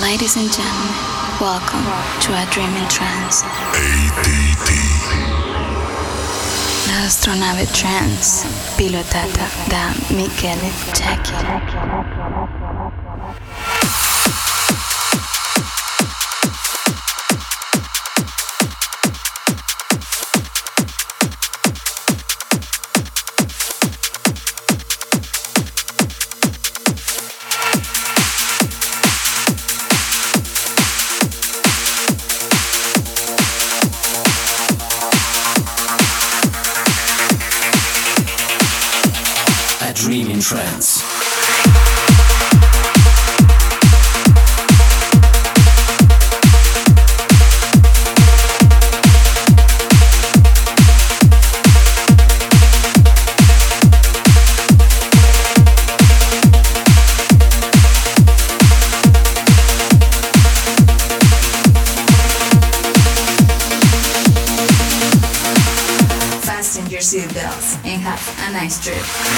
Ladies and gentlemen, welcome to a dreaming trance. ADT. La astronave trance pilotata da Michele Jackie. Trance. Fasten your seatbelts and have a nice trip.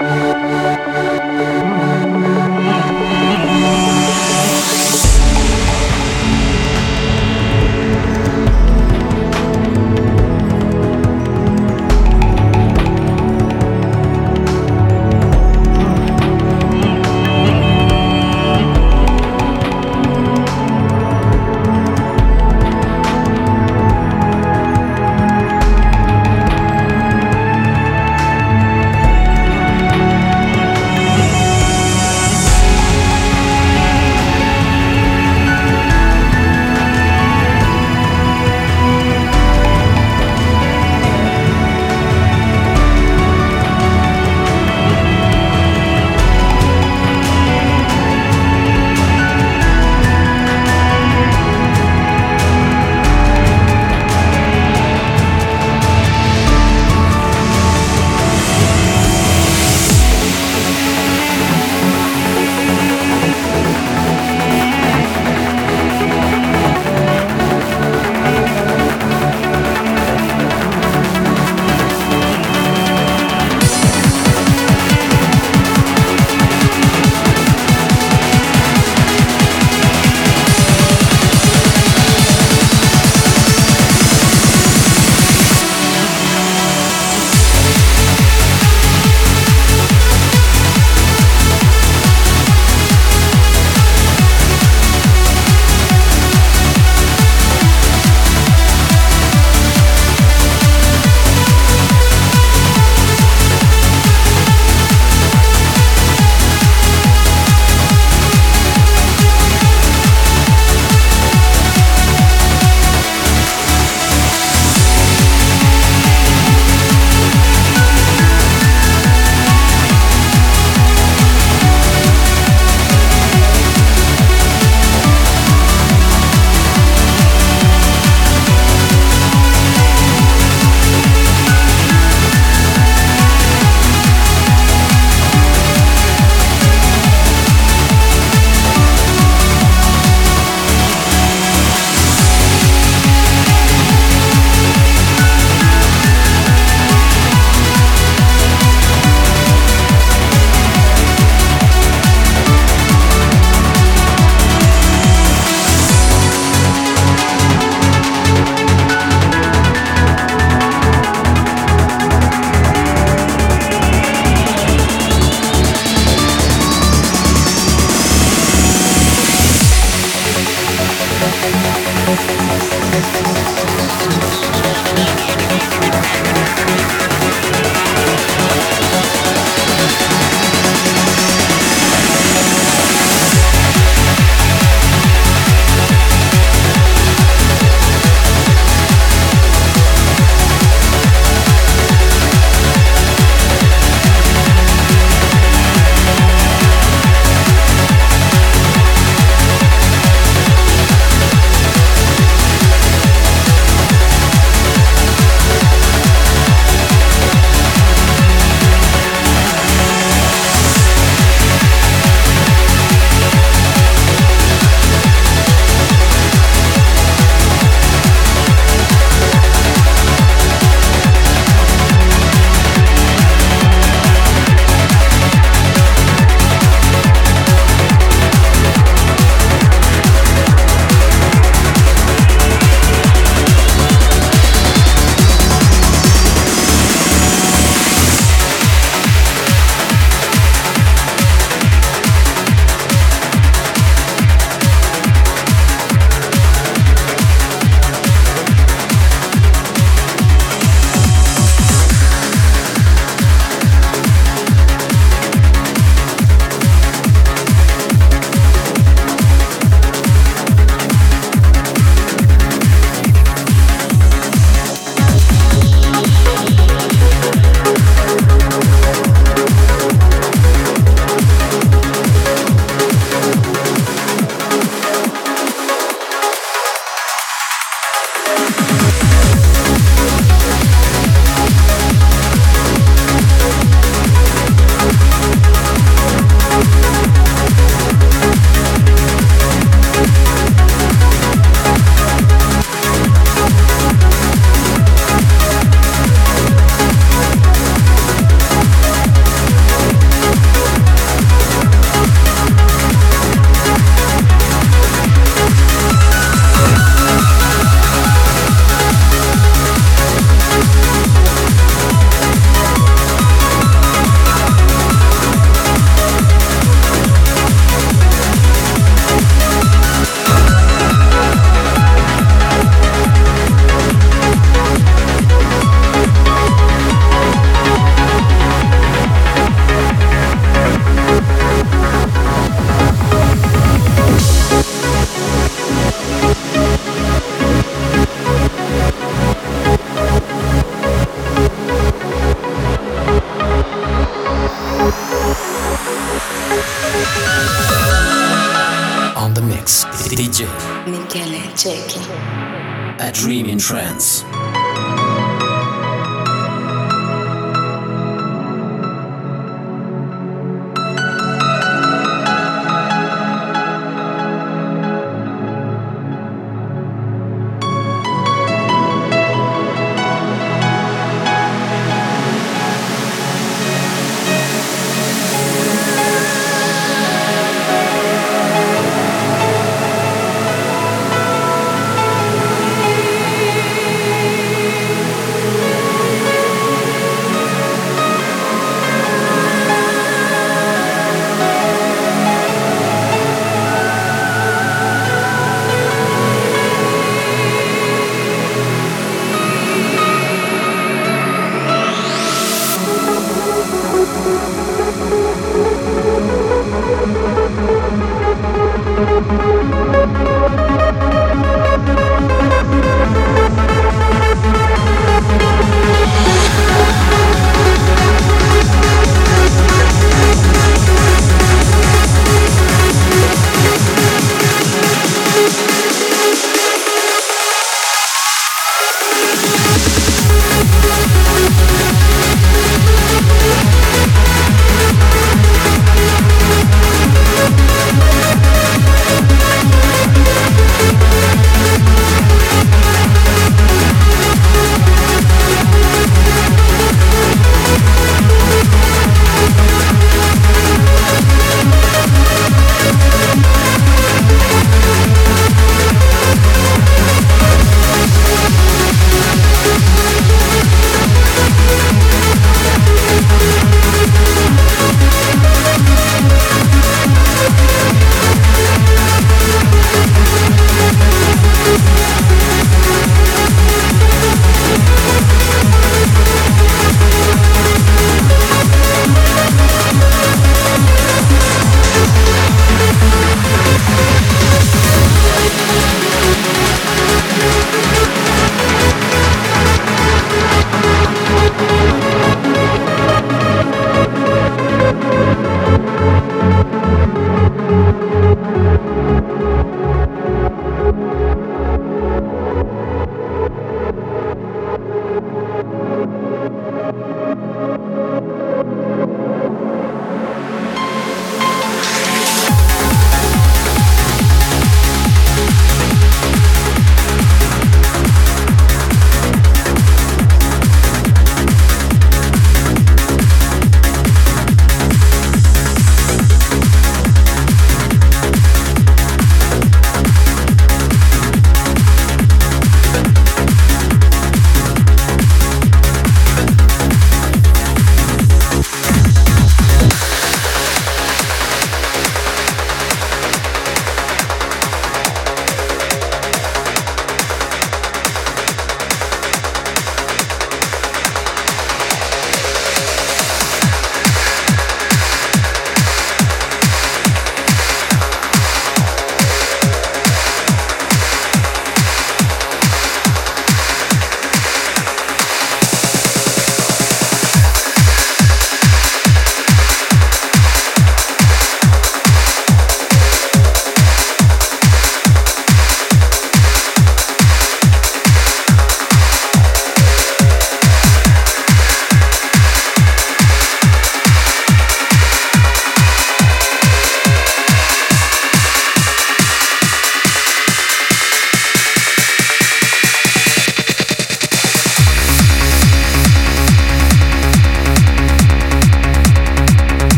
Música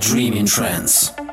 Dream in Trance.